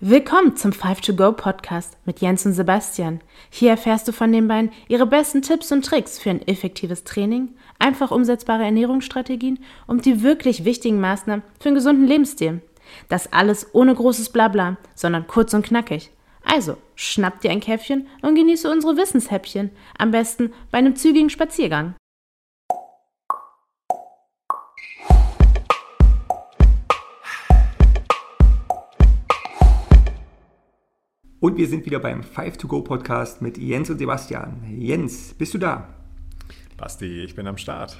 Willkommen zum 5to Go Podcast mit Jens und Sebastian. Hier erfährst du von den beiden ihre besten Tipps und Tricks für ein effektives Training, einfach umsetzbare Ernährungsstrategien und die wirklich wichtigen Maßnahmen für einen gesunden Lebensstil. Das alles ohne großes Blabla, sondern kurz und knackig. Also, schnapp dir ein Käffchen und genieße unsere Wissenshäppchen, am besten bei einem zügigen Spaziergang. Und wir sind wieder beim 5to-Go Podcast mit Jens und Sebastian. Jens, bist du da? Basti, ich bin am Start.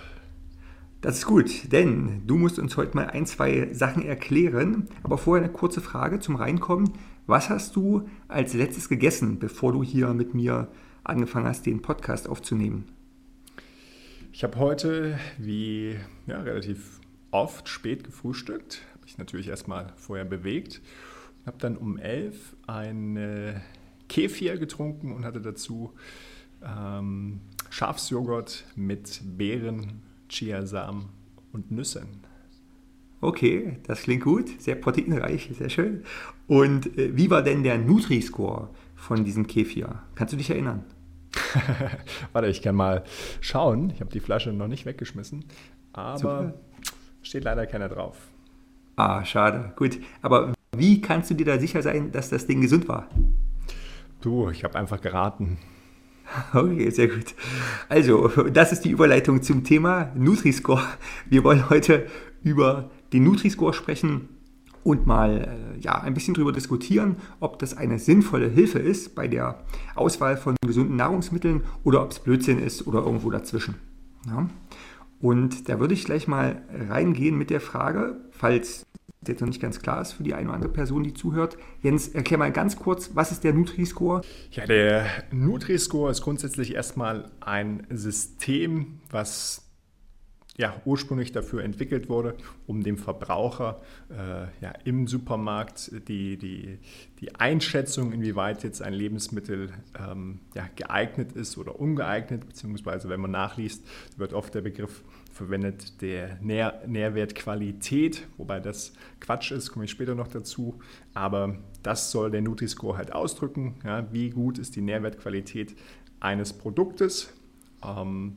Das ist gut, denn du musst uns heute mal ein, zwei Sachen erklären. Aber vorher eine kurze Frage zum Reinkommen. Was hast du als letztes gegessen, bevor du hier mit mir angefangen hast, den Podcast aufzunehmen? Ich habe heute, wie ja, relativ oft, spät gefrühstückt. Habe ich natürlich erstmal vorher bewegt habe dann um elf ein Kefir getrunken und hatte dazu ähm, Schafsjoghurt mit Beeren, Chiasamen und Nüssen. Okay, das klingt gut, sehr proteinreich, sehr schön. Und äh, wie war denn der Nutri-Score von diesem Kefir? Kannst du dich erinnern? Warte, ich kann mal schauen. Ich habe die Flasche noch nicht weggeschmissen, aber Super. steht leider keiner drauf. Ah, schade. Gut, aber wie kannst du dir da sicher sein, dass das Ding gesund war? Du, ich habe einfach geraten. Okay, sehr gut. Also, das ist die Überleitung zum Thema Nutri-Score. Wir wollen heute über den Nutri-Score sprechen und mal äh, ja, ein bisschen darüber diskutieren, ob das eine sinnvolle Hilfe ist bei der Auswahl von gesunden Nahrungsmitteln oder ob es Blödsinn ist oder irgendwo dazwischen. Ja. Und da würde ich gleich mal reingehen mit der Frage, falls jetzt noch nicht ganz klar ist für die eine oder andere Person, die zuhört. Jens, erklär mal ganz kurz, was ist der Nutri-Score? Ja, der Nutri-Score ist grundsätzlich erstmal ein System, was ja, ursprünglich dafür entwickelt wurde, um dem Verbraucher äh, ja, im Supermarkt die, die, die Einschätzung, inwieweit jetzt ein Lebensmittel ähm, ja, geeignet ist oder ungeeignet, beziehungsweise wenn man nachliest, wird oft der Begriff verwendet der Nähr Nährwertqualität, wobei das Quatsch ist, komme ich später noch dazu. Aber das soll der Nutri-Score halt ausdrücken, ja, wie gut ist die Nährwertqualität eines Produktes. Ähm,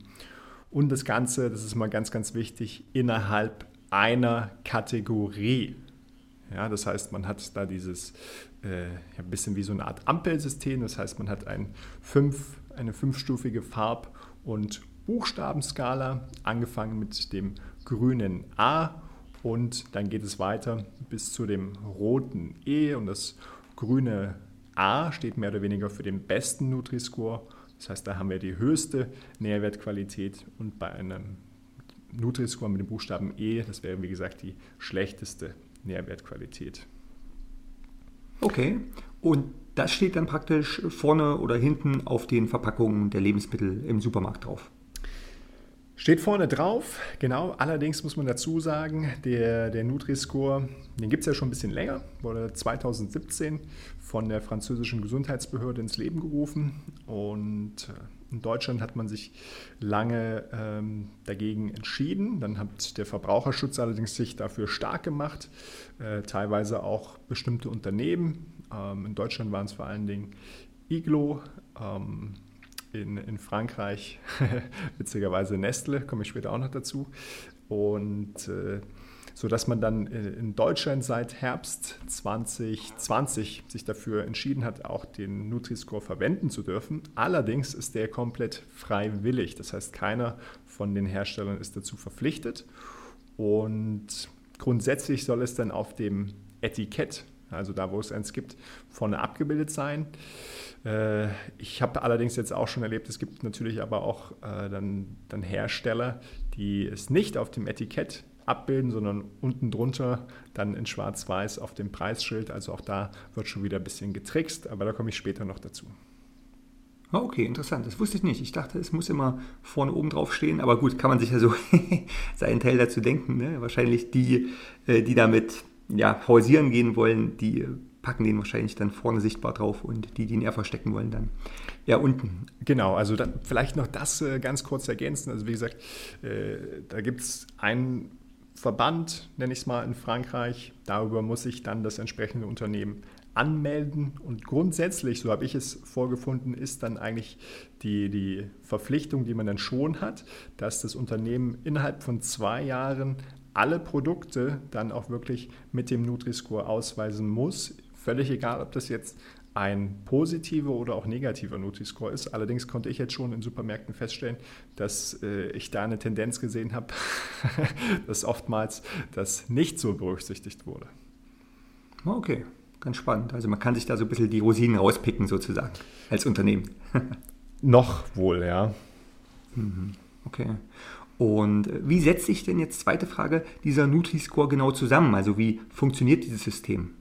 und das Ganze, das ist mal ganz, ganz wichtig, innerhalb einer Kategorie. Ja, das heißt, man hat da dieses äh, ein bisschen wie so eine Art Ampelsystem. Das heißt, man hat ein fünf, eine fünfstufige Farb- und Buchstabenskala, angefangen mit dem grünen A und dann geht es weiter bis zu dem roten E und das grüne A steht mehr oder weniger für den besten Nutri-Score das heißt, da haben wir die höchste Nährwertqualität und bei einem Nutri-Score mit dem Buchstaben E, das wäre wie gesagt die schlechteste Nährwertqualität. Okay, und das steht dann praktisch vorne oder hinten auf den Verpackungen der Lebensmittel im Supermarkt drauf. Steht vorne drauf, genau. Allerdings muss man dazu sagen, der, der Nutri-Score, den gibt es ja schon ein bisschen länger, wurde 2017 von der französischen Gesundheitsbehörde ins Leben gerufen. Und äh, in Deutschland hat man sich lange ähm, dagegen entschieden. Dann hat der Verbraucherschutz allerdings sich dafür stark gemacht, äh, teilweise auch bestimmte Unternehmen. Ähm, in Deutschland waren es vor allen Dingen Iglo. Ähm, in, in Frankreich, witzigerweise Nestle, komme ich später auch noch dazu. Und äh, so dass man dann in Deutschland seit Herbst 2020 sich dafür entschieden hat, auch den Nutri-Score verwenden zu dürfen. Allerdings ist der komplett freiwillig. Das heißt, keiner von den Herstellern ist dazu verpflichtet. Und grundsätzlich soll es dann auf dem Etikett also da, wo es eins gibt, vorne abgebildet sein. Äh, ich habe allerdings jetzt auch schon erlebt, es gibt natürlich aber auch äh, dann, dann Hersteller, die es nicht auf dem Etikett abbilden, sondern unten drunter dann in schwarz-weiß auf dem Preisschild. Also auch da wird schon wieder ein bisschen getrickst, aber da komme ich später noch dazu. Ah, okay, interessant. Das wusste ich nicht. Ich dachte, es muss immer vorne oben drauf stehen. Aber gut, kann man sich ja so seinen Teil dazu denken. Ne? Wahrscheinlich die, äh, die damit ja, pausieren gehen wollen, die packen den wahrscheinlich dann vorne sichtbar drauf und die, die ihn eher verstecken wollen, dann eher unten. Genau, also dann vielleicht noch das äh, ganz kurz ergänzen. Also wie gesagt, äh, da gibt es einen Verband, nenne ich es mal, in Frankreich. Darüber muss sich dann das entsprechende Unternehmen anmelden. Und grundsätzlich, so habe ich es vorgefunden, ist dann eigentlich die, die Verpflichtung, die man dann schon hat, dass das Unternehmen innerhalb von zwei Jahren alle Produkte dann auch wirklich mit dem Nutri-Score ausweisen muss. Völlig egal, ob das jetzt ein positiver oder auch negativer Nutri-Score ist. Allerdings konnte ich jetzt schon in Supermärkten feststellen, dass äh, ich da eine Tendenz gesehen habe, dass oftmals das nicht so berücksichtigt wurde. Okay, ganz spannend. Also man kann sich da so ein bisschen die Rosinen rauspicken sozusagen als Unternehmen. Noch wohl, ja. Mhm. Okay. Und äh, wie setzt sich denn jetzt, zweite Frage, dieser Nutri-Score genau zusammen? Also wie funktioniert dieses System?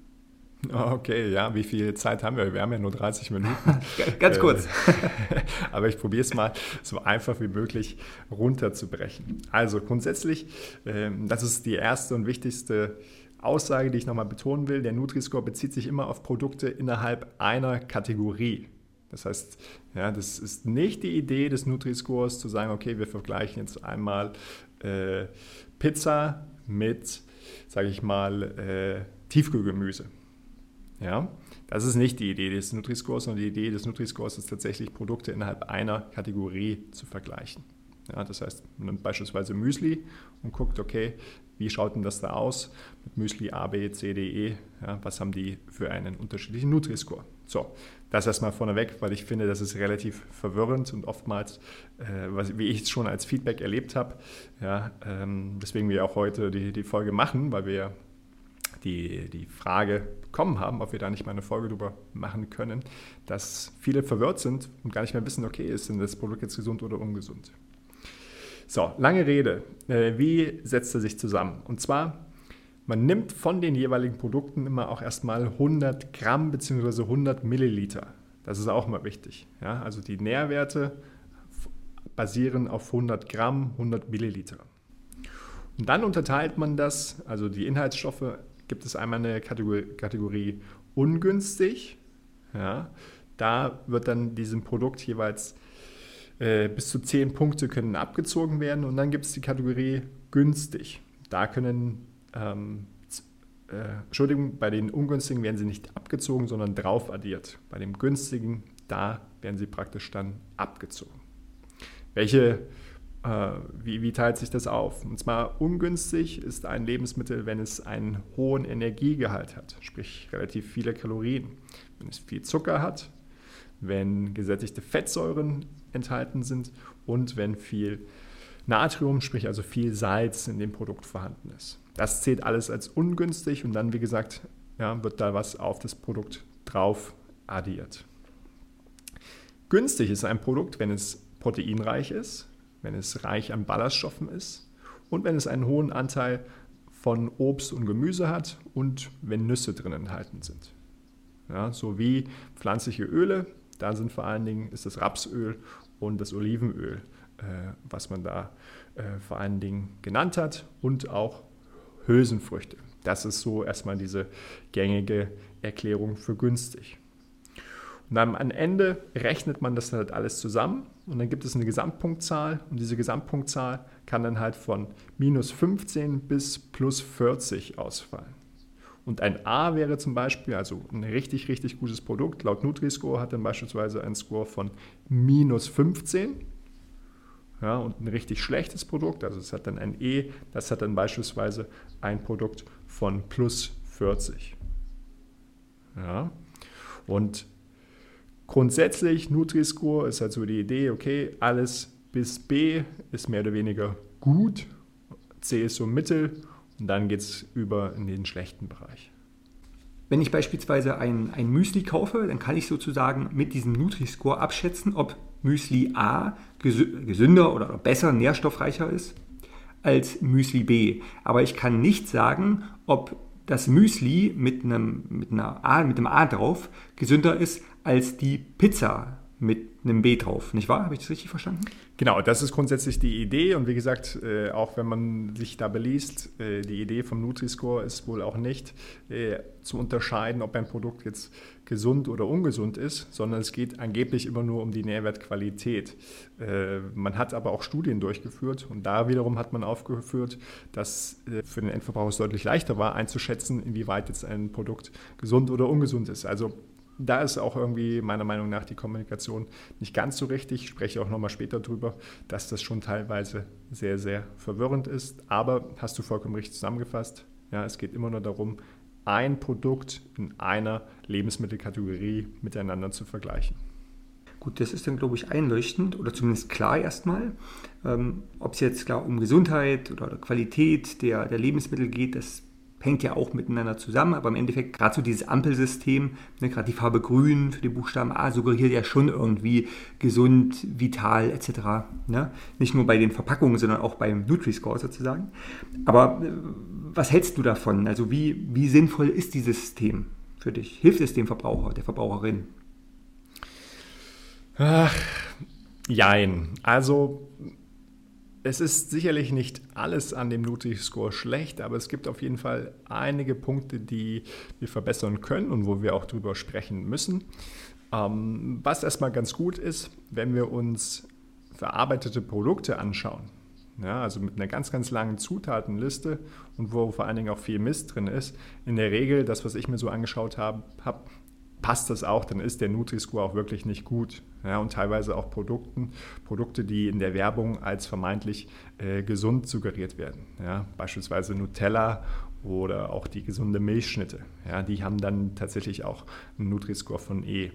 Okay, ja, wie viel Zeit haben wir? Wir haben ja nur 30 Minuten. Ganz kurz. Aber ich probiere es mal so einfach wie möglich runterzubrechen. Also grundsätzlich, ähm, das ist die erste und wichtigste Aussage, die ich nochmal betonen will. Der Nutri-Score bezieht sich immer auf Produkte innerhalb einer Kategorie. Das heißt, ja, das ist nicht die Idee des Nutri-Scores zu sagen, okay, wir vergleichen jetzt einmal äh, Pizza mit, sage ich mal, äh, Tiefkühlgemüse. Ja, das ist nicht die Idee des Nutri-Scores, sondern die Idee des Nutri-Scores ist tatsächlich Produkte innerhalb einer Kategorie zu vergleichen. Ja, das heißt, man nimmt beispielsweise Müsli und guckt, okay, wie schaut denn das da aus mit Müsli A, B, C, D, E? Ja, was haben die für einen unterschiedlichen Nutri-Score? So, das erstmal vorneweg, weil ich finde, das ist relativ verwirrend und oftmals, äh, was, wie ich es schon als Feedback erlebt habe, ja, ähm, deswegen wir auch heute die, die Folge machen, weil wir die, die Frage bekommen haben, ob wir da nicht mal eine Folge drüber machen können, dass viele verwirrt sind und gar nicht mehr wissen, okay, ist denn das Produkt jetzt gesund oder ungesund? So, lange Rede. Äh, wie setzt er sich zusammen? Und zwar, man nimmt von den jeweiligen Produkten immer auch erstmal 100 Gramm bzw. 100 Milliliter. Das ist auch mal wichtig. Ja? Also die Nährwerte basieren auf 100 Gramm, 100 Milliliter. Und dann unterteilt man das, also die Inhaltsstoffe, gibt es einmal eine Kategorie, Kategorie ungünstig. Ja? Da wird dann diesem Produkt jeweils äh, bis zu 10 Punkte können abgezogen werden und dann gibt es die Kategorie günstig. Da können, ähm, äh, Entschuldigung, bei den ungünstigen werden sie nicht abgezogen, sondern drauf addiert. Bei dem günstigen, da werden sie praktisch dann abgezogen. Welche, äh, wie, wie teilt sich das auf? Und zwar ungünstig ist ein Lebensmittel, wenn es einen hohen Energiegehalt hat, sprich relativ viele Kalorien. Wenn es viel Zucker hat, wenn gesättigte Fettsäuren enthalten sind und wenn viel Natrium, sprich also viel Salz in dem Produkt vorhanden ist. Das zählt alles als ungünstig und dann, wie gesagt, ja, wird da was auf das Produkt drauf addiert. Günstig ist ein Produkt, wenn es proteinreich ist, wenn es reich an Ballaststoffen ist und wenn es einen hohen Anteil von Obst und Gemüse hat und wenn Nüsse drin enthalten sind. Ja, sowie pflanzliche Öle, da sind vor allen Dingen ist das Rapsöl und das Olivenöl, was man da äh, vor allen Dingen genannt hat und auch Hülsenfrüchte. Das ist so erstmal diese gängige Erklärung für günstig. Und dann am Ende rechnet man das halt alles zusammen und dann gibt es eine Gesamtpunktzahl und diese Gesamtpunktzahl kann dann halt von minus 15 bis plus 40 ausfallen. Und ein A wäre zum Beispiel, also ein richtig, richtig gutes Produkt, laut Nutri-Score hat dann beispielsweise einen Score von minus 15. Ja, und ein richtig schlechtes Produkt, also es hat dann ein E, das hat dann beispielsweise ein Produkt von plus 40. Ja, und grundsätzlich Nutri-Score ist halt so die Idee, okay, alles bis B ist mehr oder weniger gut, C ist so mittel und dann geht es über in den schlechten Bereich. Wenn ich beispielsweise ein, ein Müsli kaufe, dann kann ich sozusagen mit diesem Nutri-Score abschätzen, ob Müsli A gesünder oder besser, nährstoffreicher ist als Müsli B. Aber ich kann nicht sagen, ob das Müsli mit einem, mit, einer A, mit einem A drauf gesünder ist als die Pizza mit einem B drauf, nicht wahr? Habe ich das richtig verstanden? Genau, das ist grundsätzlich die Idee und wie gesagt, äh, auch wenn man sich da beliest, äh, die Idee vom Nutri-Score ist wohl auch nicht äh, zu unterscheiden, ob ein Produkt jetzt gesund oder ungesund ist, sondern es geht angeblich immer nur um die Nährwertqualität. Äh, man hat aber auch Studien durchgeführt und da wiederum hat man aufgeführt, dass äh, für den Endverbraucher es deutlich leichter war einzuschätzen, inwieweit jetzt ein Produkt gesund oder ungesund ist. Also da ist auch irgendwie meiner Meinung nach die Kommunikation nicht ganz so richtig. Ich spreche auch nochmal später drüber, dass das schon teilweise sehr, sehr verwirrend ist. Aber hast du vollkommen richtig zusammengefasst. Ja, es geht immer nur darum, ein Produkt in einer Lebensmittelkategorie miteinander zu vergleichen. Gut, das ist dann, glaube ich, einleuchtend oder zumindest klar erstmal. Ähm, Ob es jetzt klar um Gesundheit oder Qualität der, der Lebensmittel geht, das hängt ja auch miteinander zusammen, aber im Endeffekt gerade so dieses Ampelsystem, ne, gerade die Farbe Grün für den Buchstaben A suggeriert ja schon irgendwie gesund, vital etc. Ne? Nicht nur bei den Verpackungen, sondern auch beim Nutri-Score sozusagen. Aber äh, was hältst du davon? Also wie, wie sinnvoll ist dieses System für dich? Hilft es dem Verbraucher, der Verbraucherin? Ach, jein. Also es ist sicherlich nicht alles an dem Nutri-Score schlecht, aber es gibt auf jeden Fall einige Punkte, die wir verbessern können und wo wir auch drüber sprechen müssen. Ähm, was erstmal ganz gut ist, wenn wir uns verarbeitete Produkte anschauen, ja, also mit einer ganz, ganz langen Zutatenliste und wo vor allen Dingen auch viel Mist drin ist. In der Regel, das, was ich mir so angeschaut habe, hab, passt das auch, dann ist der Nutri-Score auch wirklich nicht gut. Ja, und teilweise auch Produkten, Produkte, die in der Werbung als vermeintlich äh, gesund suggeriert werden. Ja, beispielsweise Nutella oder auch die gesunde Milchschnitte. Ja, die haben dann tatsächlich auch einen Nutri-Score von E.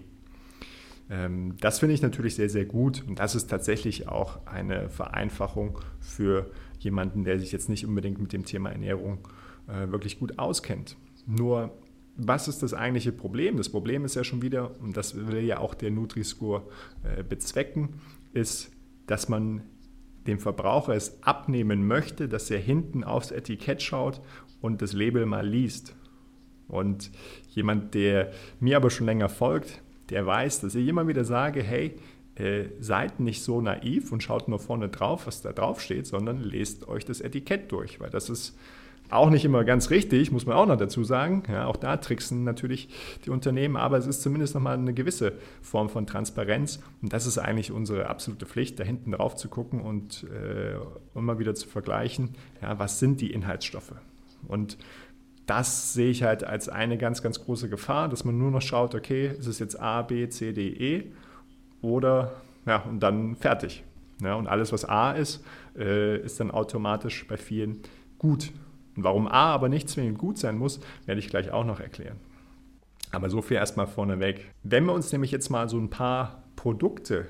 Ähm, das finde ich natürlich sehr, sehr gut und das ist tatsächlich auch eine Vereinfachung für jemanden, der sich jetzt nicht unbedingt mit dem Thema Ernährung äh, wirklich gut auskennt. Nur was ist das eigentliche Problem? Das Problem ist ja schon wieder, und das will ja auch der Nutri-Score äh, bezwecken, ist, dass man dem Verbraucher es abnehmen möchte, dass er hinten aufs Etikett schaut und das Label mal liest. Und jemand, der mir aber schon länger folgt, der weiß, dass ich immer wieder sage, hey, äh, seid nicht so naiv und schaut nur vorne drauf, was da drauf steht, sondern lest euch das Etikett durch, weil das ist auch nicht immer ganz richtig, muss man auch noch dazu sagen. Ja, auch da tricksen natürlich die Unternehmen, aber es ist zumindest nochmal eine gewisse Form von Transparenz. Und das ist eigentlich unsere absolute Pflicht, da hinten drauf zu gucken und äh, immer wieder zu vergleichen, ja, was sind die Inhaltsstoffe. Und das sehe ich halt als eine ganz, ganz große Gefahr, dass man nur noch schaut, okay, ist es jetzt A, B, C, D, E oder ja, und dann fertig. Ja, und alles, was A ist, äh, ist dann automatisch bei vielen gut. Und warum A aber nicht zwingend gut sein muss, werde ich gleich auch noch erklären. Aber so viel erstmal vorneweg. Wenn wir uns nämlich jetzt mal so ein paar Produkte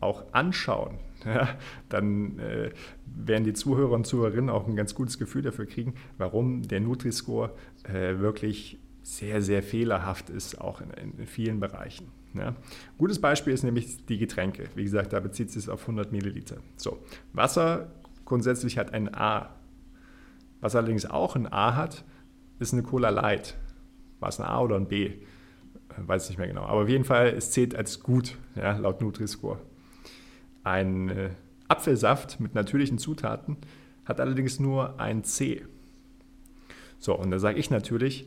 auch anschauen, ja, dann äh, werden die Zuhörer und Zuhörerinnen auch ein ganz gutes Gefühl dafür kriegen, warum der Nutri-Score äh, wirklich sehr, sehr fehlerhaft ist, auch in, in vielen Bereichen. Ja. Gutes Beispiel ist nämlich die Getränke. Wie gesagt, da bezieht sich es auf 100 Milliliter. So, Wasser grundsätzlich hat ein A was allerdings auch ein A hat, ist eine Cola Light. War es ein A oder ein B? Äh, weiß nicht mehr genau. Aber auf jeden Fall, es zählt als gut, ja, laut Nutri-Score. Ein äh, Apfelsaft mit natürlichen Zutaten hat allerdings nur ein C. So, und da sage ich natürlich,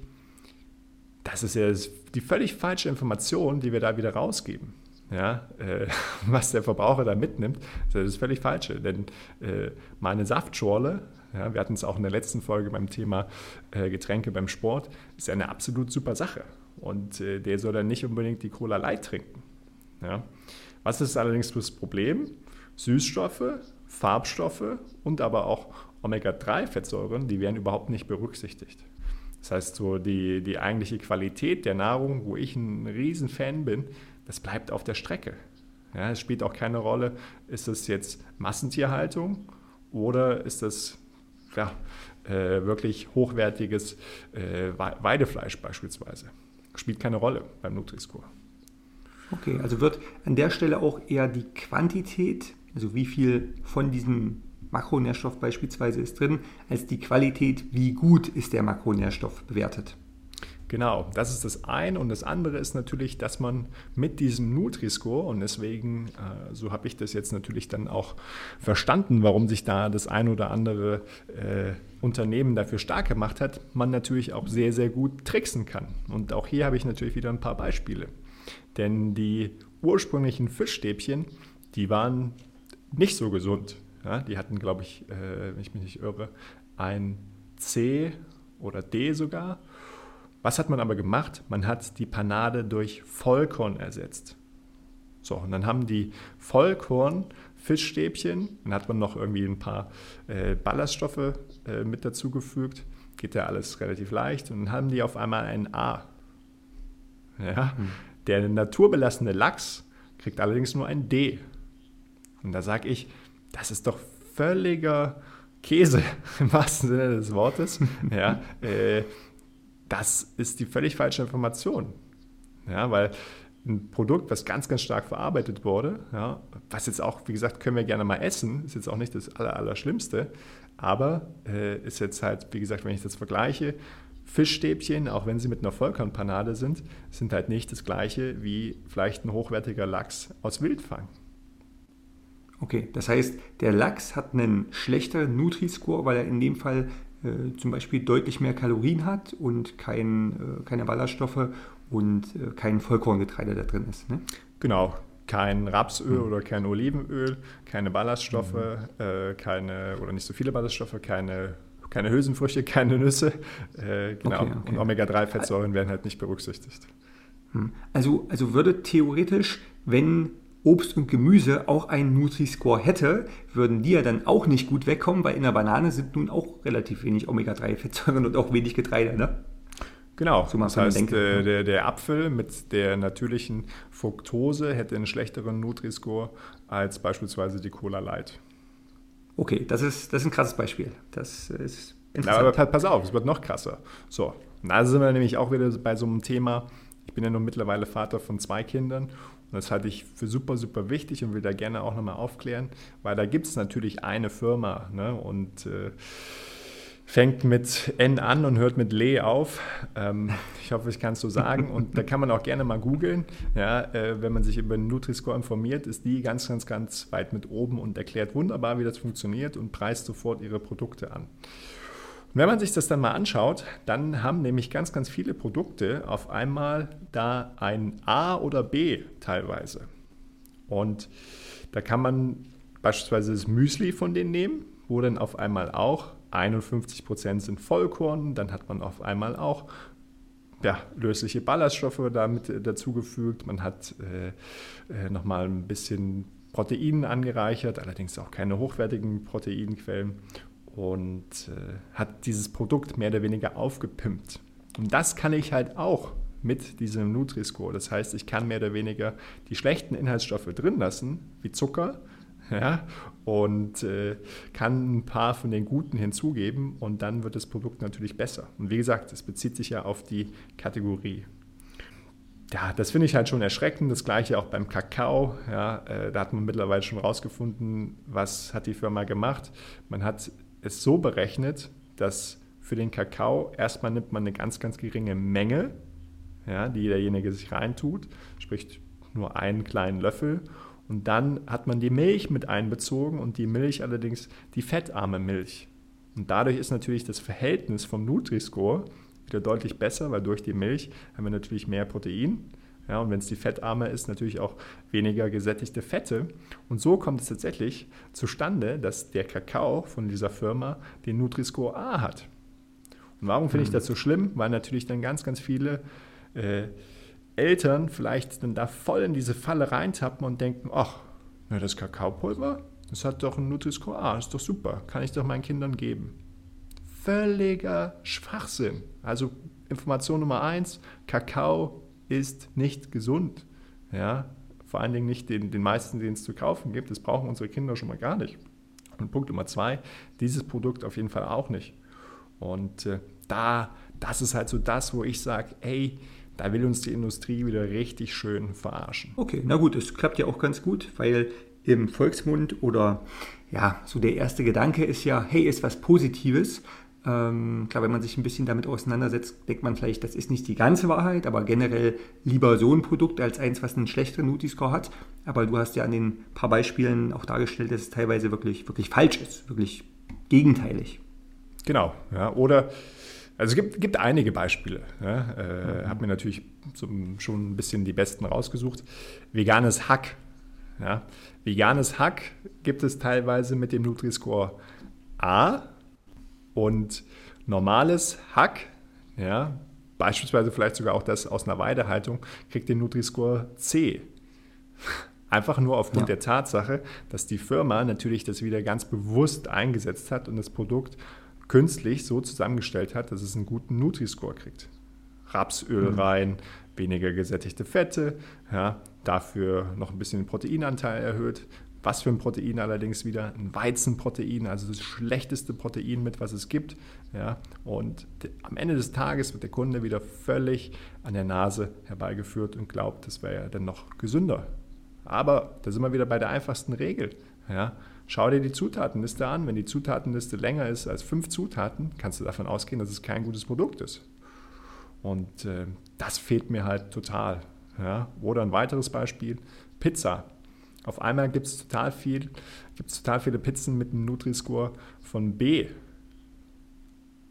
das ist ja die völlig falsche Information, die wir da wieder rausgeben. Ja, äh, was der Verbraucher da mitnimmt, das ist völlig falsche. Denn äh, meine Saftschorle ja, wir hatten es auch in der letzten Folge beim Thema äh, Getränke beim Sport. Ist ja eine absolut super Sache. Und äh, der soll dann nicht unbedingt die Cola Light trinken. Ja. Was ist allerdings das Problem? Süßstoffe, Farbstoffe und aber auch Omega-3-Fettsäuren, die werden überhaupt nicht berücksichtigt. Das heißt, so die, die eigentliche Qualität der Nahrung, wo ich ein Riesenfan bin, das bleibt auf der Strecke. Ja, es spielt auch keine Rolle, ist es jetzt Massentierhaltung oder ist das ja, äh, wirklich hochwertiges äh, Weidefleisch beispielsweise. Spielt keine Rolle beim Nutri-Score. Okay, also wird an der Stelle auch eher die Quantität, also wie viel von diesem Makronährstoff beispielsweise ist drin, als die Qualität, wie gut ist der Makronährstoff bewertet. Genau, das ist das eine. Und das andere ist natürlich, dass man mit diesem Nutri-Score, und deswegen, äh, so habe ich das jetzt natürlich dann auch verstanden, warum sich da das ein oder andere äh, Unternehmen dafür stark gemacht hat, man natürlich auch sehr, sehr gut tricksen kann. Und auch hier habe ich natürlich wieder ein paar Beispiele. Denn die ursprünglichen Fischstäbchen, die waren nicht so gesund. Ja, die hatten, glaube ich, äh, wenn ich mich nicht irre, ein C oder D sogar. Was hat man aber gemacht? Man hat die Panade durch Vollkorn ersetzt. So, und dann haben die Vollkorn Fischstäbchen, dann hat man noch irgendwie ein paar äh, Ballaststoffe äh, mit dazugefügt. Geht ja alles relativ leicht. Und dann haben die auf einmal ein A. Ja, hm. Der naturbelassene Lachs kriegt allerdings nur ein D. Und da sage ich, das ist doch völliger Käse im wahrsten Sinne des Wortes. Ja, äh, das ist die völlig falsche Information. Ja, weil ein Produkt, was ganz, ganz stark verarbeitet wurde, ja, was jetzt auch, wie gesagt, können wir gerne mal essen, ist jetzt auch nicht das Aller, Allerschlimmste, aber äh, ist jetzt halt, wie gesagt, wenn ich das vergleiche, Fischstäbchen, auch wenn sie mit einer Vollkornpanade sind, sind halt nicht das gleiche wie vielleicht ein hochwertiger Lachs aus Wildfang. Okay, das heißt, der Lachs hat einen schlechteren Nutri-Score, weil er in dem Fall zum Beispiel deutlich mehr Kalorien hat und kein, äh, keine Ballaststoffe und äh, kein Vollkorngetreide da drin ist. Ne? Genau, kein Rapsöl mhm. oder kein Olivenöl, keine Ballaststoffe, mhm. äh, keine oder nicht so viele Ballaststoffe, keine, keine Hülsenfrüchte, keine Nüsse. Äh, genau. Okay, okay. Und Omega-3-Fettsäuren werden halt nicht berücksichtigt. Hm. Also, also würde theoretisch, wenn Obst und Gemüse auch einen Nutri-Score hätte, würden die ja dann auch nicht gut wegkommen, weil in der Banane sind nun auch relativ wenig Omega-3-Fettsäuren und auch wenig Getreide, ne? Genau, so das heißt, denken, äh, der, der, Apfel mit der natürlichen Fructose hätte einen schlechteren Nutri-Score als beispielsweise die Cola Light. Okay, das ist, das ist ein krasses Beispiel. Das ist interessant. aber pass auf, es wird noch krasser. So, da sind wir nämlich auch wieder bei so einem Thema. Ich bin ja nun mittlerweile Vater von zwei Kindern und das halte ich für super, super wichtig und will da gerne auch nochmal aufklären, weil da gibt es natürlich eine Firma ne? und äh, fängt mit N an und hört mit Le auf. Ähm, ich hoffe, ich kann es so sagen. Und da kann man auch gerne mal googeln. Ja, äh, wenn man sich über den Nutri-Score informiert, ist die ganz, ganz, ganz weit mit oben und erklärt wunderbar, wie das funktioniert und preist sofort ihre Produkte an. Und wenn man sich das dann mal anschaut, dann haben nämlich ganz, ganz viele Produkte auf einmal da ein A oder B teilweise. Und da kann man beispielsweise das Müsli von denen nehmen, wo dann auf einmal auch 51 Prozent sind Vollkorn, dann hat man auf einmal auch ja, lösliche Ballaststoffe damit dazugefügt, man hat äh, äh, nochmal ein bisschen Protein angereichert, allerdings auch keine hochwertigen Proteinquellen und äh, hat dieses Produkt mehr oder weniger aufgepimpt. Und das kann ich halt auch mit diesem Nutri-Score. Das heißt, ich kann mehr oder weniger die schlechten Inhaltsstoffe drin lassen, wie Zucker, ja, und äh, kann ein paar von den guten hinzugeben und dann wird das Produkt natürlich besser. Und wie gesagt, es bezieht sich ja auf die Kategorie. Ja, das finde ich halt schon erschreckend. Das gleiche auch beim Kakao. Ja, äh, da hat man mittlerweile schon rausgefunden, was hat die Firma gemacht. Man hat es so berechnet, dass für den Kakao erstmal nimmt man eine ganz, ganz geringe Menge, ja, die derjenige sich reintut, sprich nur einen kleinen Löffel. Und dann hat man die Milch mit einbezogen und die Milch allerdings die fettarme Milch. Und dadurch ist natürlich das Verhältnis vom Nutri-Score wieder deutlich besser, weil durch die Milch haben wir natürlich mehr Protein ja, und wenn es die fettarme ist, natürlich auch weniger gesättigte Fette. Und so kommt es tatsächlich zustande, dass der Kakao von dieser Firma den Nutri-Score A hat. Und warum finde ich mhm. das so schlimm? Weil natürlich dann ganz, ganz viele äh, Eltern vielleicht dann da voll in diese Falle reintappen und denken, ach, na, das Kakaopulver, das hat doch einen Nutri-Score A, ist doch super, kann ich doch meinen Kindern geben. Völliger Schwachsinn. Also Information Nummer eins, Kakao ist nicht gesund. Ja? Vor allen Dingen nicht den, den meisten, denen es zu kaufen gibt. Das brauchen unsere Kinder schon mal gar nicht. Und Punkt Nummer zwei, dieses Produkt auf jeden Fall auch nicht. Und äh, da, das ist halt so das, wo ich sage, ey, da will uns die Industrie wieder richtig schön verarschen. Okay, na gut, es klappt ja auch ganz gut, weil im Volksmund oder ja, so der erste Gedanke ist ja, hey, ist was Positives, Ähm, klar, wenn man sich ein bisschen damit auseinandersetzt, denkt man vielleicht, das ist nicht die ganze Wahrheit, aber generell lieber so ein Produkt als eins, was einen schlechteren Nutri-Score hat. Aber du hast ja an den paar Beispielen auch dargestellt, dass es teilweise wirklich, wirklich falsch ist, wirklich gegenteilig. Genau, ja. Oder also es gibt, gibt einige Beispiele. Ja. Äh, mhm. Habe mir natürlich so, schon ein bisschen die besten rausgesucht. Veganes Hack. Ja. Veganes Hack gibt es teilweise mit dem Nutri-Score A und normales Hack, ja, beispielsweise vielleicht sogar auch das aus einer Weidehaltung, kriegt den Nutri-Score C. Einfach nur aufgrund ja. der Tatsache, dass die Firma natürlich das wieder ganz bewusst eingesetzt hat und das Produkt künstlich so zusammengestellt hat, dass es einen guten Nutri-Score kriegt. Rapsöl mhm. rein, weniger gesättigte Fette, ja, dafür noch ein bisschen den Proteinanteil erhöht, was für ein Protein allerdings wieder? Ein Weizenprotein, also das schlechteste Protein mit, was es gibt. Ja? Und am Ende des Tages wird der Kunde wieder völlig an der Nase herbeigeführt und glaubt, das wäre ja dann noch gesünder. Aber da sind wir wieder bei der einfachsten Regel. Ja? Schau dir die Zutatenliste an. Wenn die Zutatenliste länger ist als fünf Zutaten, kannst du davon ausgehen, dass es kein gutes Produkt ist. Und äh, das fehlt mir halt total. Ja? Oder ein weiteres Beispiel, Pizza. Auf einmal gibt es total viel, total viele Pizzen mit einem Nutri-Score von B.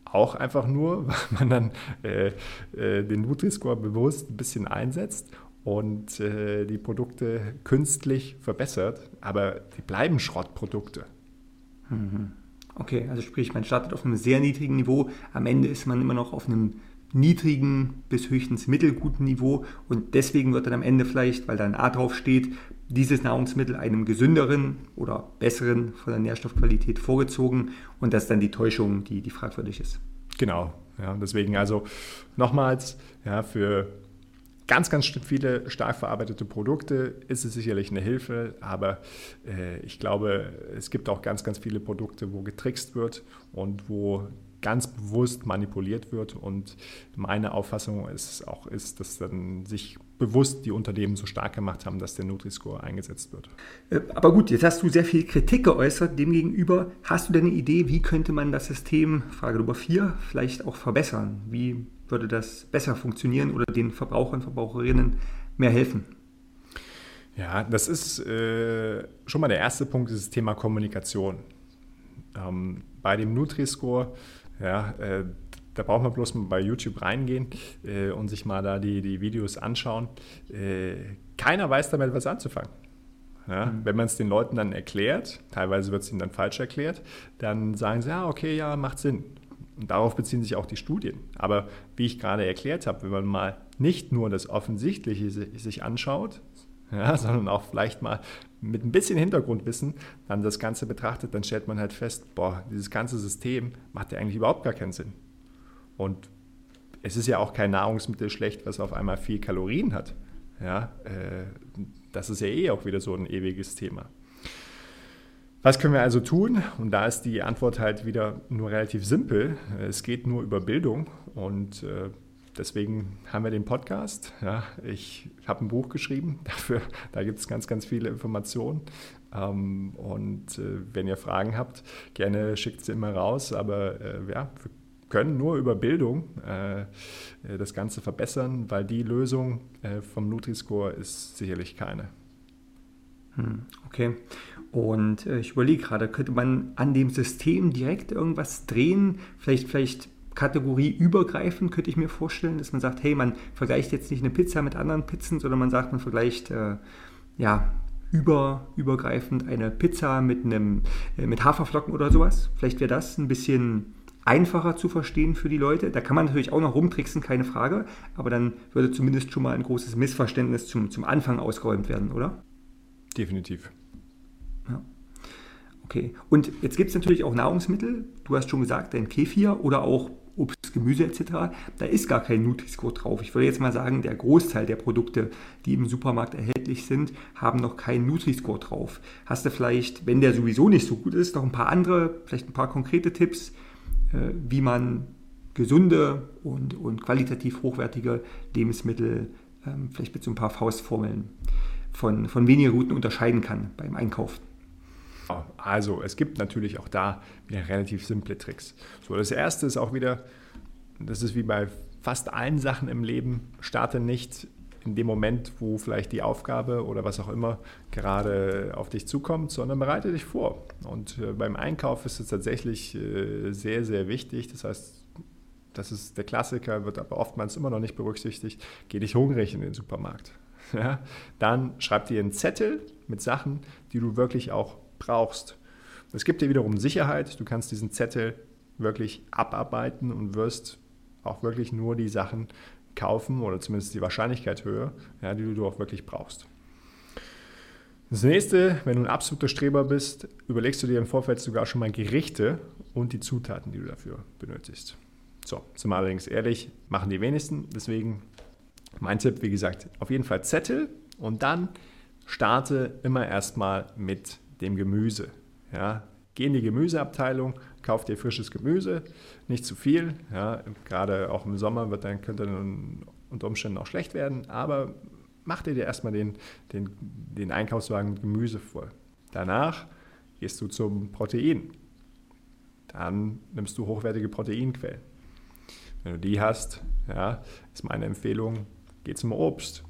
Auch einfach nur, weil man dann äh, äh, den Nutri-Score bewusst ein bisschen einsetzt und äh, die Produkte künstlich verbessert, aber die bleiben Schrottprodukte. Mhm. Okay, also sprich, man startet auf einem sehr niedrigen Niveau, am Ende ist man immer noch auf einem niedrigen bis höchstens mittelguten Niveau und deswegen wird dann am Ende vielleicht, weil da ein A drauf steht, dieses Nahrungsmittel einem gesünderen oder besseren von der Nährstoffqualität vorgezogen und das ist dann die Täuschung, die, die fragwürdig ist. Genau, ja, deswegen also nochmals, ja, für ganz, ganz viele stark verarbeitete Produkte ist es sicherlich eine Hilfe, aber äh, ich glaube, es gibt auch ganz, ganz viele Produkte, wo getrickst wird und wo ganz bewusst manipuliert wird. Und meine Auffassung ist auch, ist, dass dann sich bewusst die Unternehmen so stark gemacht haben, dass der Nutri-Score eingesetzt wird. Äh, aber gut, jetzt hast du sehr viel Kritik geäußert demgegenüber. Hast du denn eine Idee, wie könnte man das System, Frage Nummer vier, vielleicht auch verbessern? Wie würde das besser funktionieren oder den Verbrauchern und Verbraucherinnen mehr helfen? Ja, das ist äh, schon mal der erste Punkt, das Thema Kommunikation. Ähm, bei dem Nutri-Score ja, äh, da braucht man bloß mal bei YouTube reingehen äh, und sich mal da die, die Videos anschauen. Äh, keiner weiß damit was anzufangen. Ja, mhm. Wenn man es den Leuten dann erklärt, teilweise wird es ihnen dann falsch erklärt, dann sagen sie, ja, okay, ja, macht Sinn. Und darauf beziehen sich auch die Studien. Aber wie ich gerade erklärt habe, wenn man mal nicht nur das Offensichtliche sich anschaut, ja, sondern auch vielleicht mal mit ein bisschen Hintergrundwissen dann das Ganze betrachtet, dann stellt man halt fest, boah, dieses ganze System macht ja eigentlich überhaupt gar keinen Sinn. Und es ist ja auch kein Nahrungsmittel schlecht, was auf einmal viel Kalorien hat. Ja, äh, das ist ja eh auch wieder so ein ewiges Thema. Was können wir also tun? Und da ist die Antwort halt wieder nur relativ simpel. Es geht nur über Bildung und äh, deswegen haben wir den Podcast. Ja, ich habe ein Buch geschrieben dafür. Da gibt es ganz, ganz viele Informationen. Ähm, und äh, wenn ihr Fragen habt, gerne schickt sie immer raus. Aber äh, ja, wir können nur über Bildung äh, das Ganze verbessern, weil die Lösung äh, vom Nutri-Score ist sicherlich keine. Hm, okay. Und äh, ich überlege gerade, könnte man an dem System direkt irgendwas drehen? Vielleicht, vielleicht kategorieübergreifend könnte ich mir vorstellen, dass man sagt, hey, man vergleicht jetzt nicht eine Pizza mit anderen Pizzen, sondern man sagt, man vergleicht äh, ja, über, übergreifend eine Pizza mit, einem, äh, mit Haferflocken oder sowas. Vielleicht wäre das ein bisschen einfacher zu verstehen für die Leute. Da kann man natürlich auch noch rumtricksen, keine Frage, aber dann würde zumindest schon mal ein großes Missverständnis zum, zum Anfang ausgeräumt werden, oder? Definitiv. Okay. Und jetzt gibt es natürlich auch Nahrungsmittel, du hast schon gesagt, dein Kefir oder auch Obst, Gemüse etc., da ist gar kein Nutri-Score drauf. Ich würde jetzt mal sagen, der Großteil der Produkte, die im Supermarkt erhältlich sind, haben noch keinen Nutri-Score drauf. Hast du vielleicht, wenn der sowieso nicht so gut ist, noch ein paar andere, vielleicht ein paar konkrete Tipps, äh, wie man gesunde und, und qualitativ hochwertige Lebensmittel ähm, vielleicht mit so ein paar Faustformeln von, von weniger guten unterscheiden kann beim Einkaufen? Also, es gibt natürlich auch da wieder relativ simple Tricks. So, das erste ist auch wieder, das ist wie bei fast allen Sachen im Leben, starte nicht in dem Moment, wo vielleicht die Aufgabe oder was auch immer gerade auf dich zukommt, sondern bereite dich vor. Und äh, beim Einkauf ist es tatsächlich äh, sehr, sehr wichtig. Das heißt, das ist der Klassiker, wird aber oftmals immer noch nicht berücksichtigt. Geh dich hungrig in den Supermarkt. Ja? Dann schreib dir einen Zettel mit Sachen, die du wirklich auch brauchst. Es gibt dir wiederum Sicherheit. Du kannst diesen Zettel wirklich abarbeiten und wirst auch wirklich nur die Sachen kaufen oder zumindest die Wahrscheinlichkeit höher, ja, die du auch wirklich brauchst. Das nächste, wenn du ein absoluter Streber bist, überlegst du dir im Vorfeld sogar schon mal Gerichte und die Zutaten, die du dafür benötigst. So, zum allerdings ehrlich, machen die wenigsten. Deswegen mein Tipp, wie gesagt, auf jeden Fall Zettel und dann starte immer erstmal mit dem Gemüse. Ja, geh in die Gemüseabteilung, kauf dir frisches Gemüse, nicht zu viel. Ja, gerade auch im Sommer wird dann, könnte dann unter Umständen auch schlecht werden, aber mach dir erstmal den, den, den Einkaufswagen mit Gemüse voll. Danach gehst du zum Protein. Dann nimmst du hochwertige Proteinquellen. Wenn du die hast, ja, ist meine Empfehlung, geh zum Obst.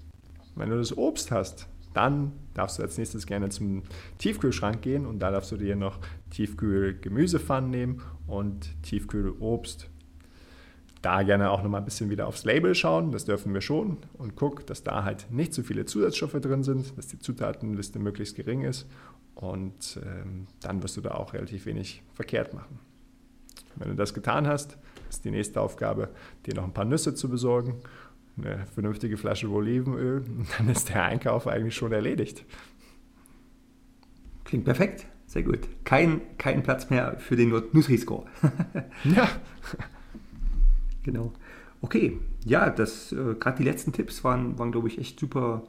Wenn du das Obst hast, dann darfst du als nächstes gerne zum Tiefkühlschrank gehen und da darfst du dir noch Tiefkühl-Gemüsepfannen nehmen und Tiefkühl-Obst. Da gerne auch nochmal ein bisschen wieder aufs Label schauen, das dürfen wir schon und guck, dass da halt nicht zu viele Zusatzstoffe drin sind, dass die Zutatenliste möglichst gering ist und ähm, dann wirst du da auch relativ wenig verkehrt machen. Wenn du das getan hast, ist die nächste Aufgabe, dir noch ein paar Nüsse zu besorgen eine vernünftige Flasche Olivenöl und dann ist der Einkauf eigentlich schon erledigt. Klingt perfekt, sehr gut. Kein, kein Platz mehr für den Nutri-Score. ja. genau. Okay, ja, das äh, gerade die letzten Tipps waren, waren glaube ich, echt super,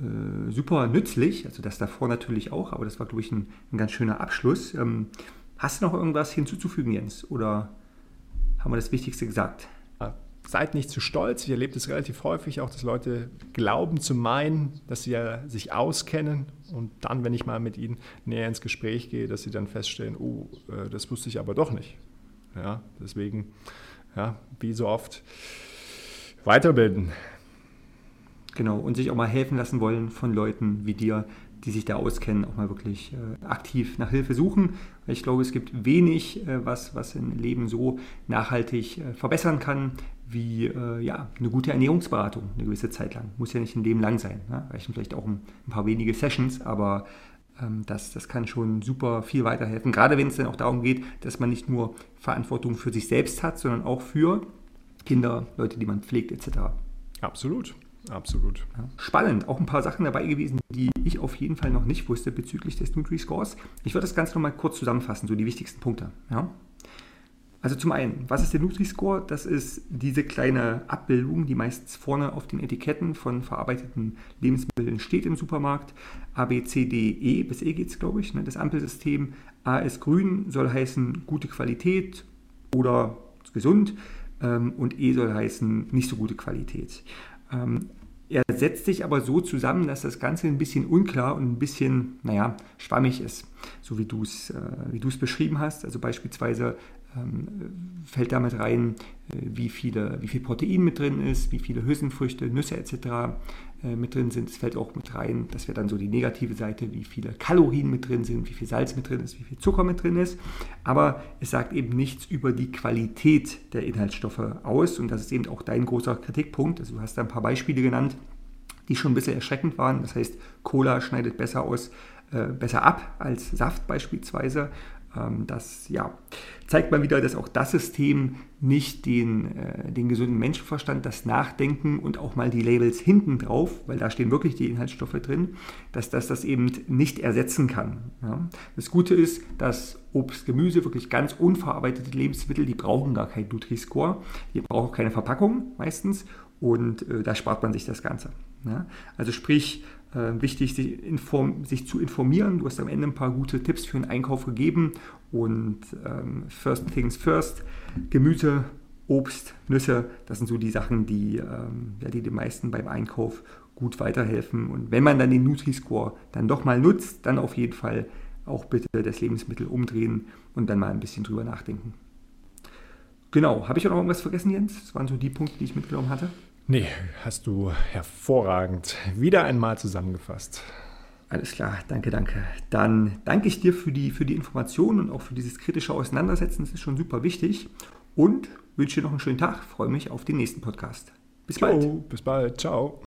äh, super nützlich. Also das davor natürlich auch, aber das war, glaube ich, ein, ein ganz schöner Abschluss. Ähm, hast du noch irgendwas hinzuzufügen, Jens? Oder haben wir das Wichtigste gesagt? Seid nicht zu stolz. Ich erlebe das relativ häufig auch, dass Leute glauben zu meinen, dass sie ja sich auskennen und dann, wenn ich mal mit ihnen näher ins Gespräch gehe, dass sie dann feststellen, oh, äh, das wusste ich aber doch nicht. Ja, deswegen, ja, wie so oft, weiterbilden. Genau, und sich auch mal helfen lassen wollen von Leuten wie dir, die sich da auskennen, auch mal wirklich äh, aktiv nach Hilfe suchen. Ich glaube, es gibt wenig, äh, was, was im Leben so nachhaltig äh, verbessern kann, wie äh, ja, eine gute Ernährungsberatung eine gewisse Zeit lang. Muss ja nicht ein Leben lang sein. Ne? Reichen vielleicht auch ein, ein paar wenige Sessions, aber ähm, das, das kann schon super viel weiterhelfen. Gerade wenn es dann auch darum geht, dass man nicht nur Verantwortung für sich selbst hat, sondern auch für Kinder, Leute, die man pflegt, etc. Absolut. Absolut. Ja. Spannend, auch ein paar Sachen dabei gewesen, die ich auf jeden Fall noch nicht wusste bezüglich des Nutri-Scores. Ich würde das Ganze nochmal kurz zusammenfassen, so die wichtigsten Punkte. Ja? Also zum einen, was ist der Nutri-Score? Das ist diese kleine Abbildung, die meistens vorne auf den Etiketten von verarbeiteten Lebensmitteln steht im Supermarkt. A, B, C, D, E, bis E geht es, glaube ich, ne? das Ampelsystem. A ist grün, soll heißen gute Qualität oder gesund ähm, und E soll heißen nicht so gute Qualität. Ähm, er setzt sich aber so zusammen, dass das Ganze ein bisschen unklar und ein bisschen, naja, schwammig ist, so wie du es äh, beschrieben hast. Also beispielsweise fällt damit rein, äh, wie, viele, wie viel Protein mit drin ist, wie viele Hülsenfrüchte, Nüsse etc. Äh, mit drin sind. Es fällt auch mit rein, das wäre dann so die negative Seite, wie viele Kalorien mit drin sind, wie viel Salz mit drin ist, wie viel Zucker mit drin ist. Aber es sagt eben nichts über die Qualität der Inhaltsstoffe aus und das ist eben auch dein großer Kritikpunkt. Also du hast da ein paar Beispiele genannt, die schon ein bisschen erschreckend waren. Das heißt, Cola schneidet besser aus, äh, besser ab als Saft beispielsweise. Ähm, das ja, zeigt mal wieder, dass auch das System nicht den, äh, den gesunden Menschenverstand, das Nachdenken und auch mal die Labels hinten drauf, weil da stehen wirklich die Inhaltsstoffe drin, dass das das eben nicht ersetzen kann. Das Gute ist, dass Obst, Gemüse, wirklich ganz unverarbeitete Lebensmittel, die brauchen gar kein Nutri-Score, die brauchen auch keine Verpackung meistens und äh, da spart man sich das Ganze. Ja. Also sprich, äh, wichtig, sich, inform, sich, zu informieren. Du hast am Ende ein paar gute Tipps für einen Einkauf gegeben. Und ähm, First Things First, Gemüse, Obst, Nüsse, das sind so die Sachen, die, ähm, ja, die den meisten beim Einkauf gut weiterhelfen. Und wenn man dann den Nutri-Score dann doch mal nutzt, dann auf jeden Fall auch bitte das Lebensmittel umdrehen und dann mal ein bisschen drüber nachdenken. Genau, habe ich auch noch irgendwas vergessen, Jens? Das waren so die Punkte, die ich mitgenommen hatte. Nee, hast du hervorragend wieder einmal zusammengefasst. Alles klar, danke, danke. Dann danke ich dir für die, für die Informationen und auch für dieses kritische Auseinandersetzen. Das ist schon super wichtig. Und wünsche dir noch einen schönen Tag. Freue mich auf den nächsten Podcast. Bis bald. Jo, bis bald. Ciao.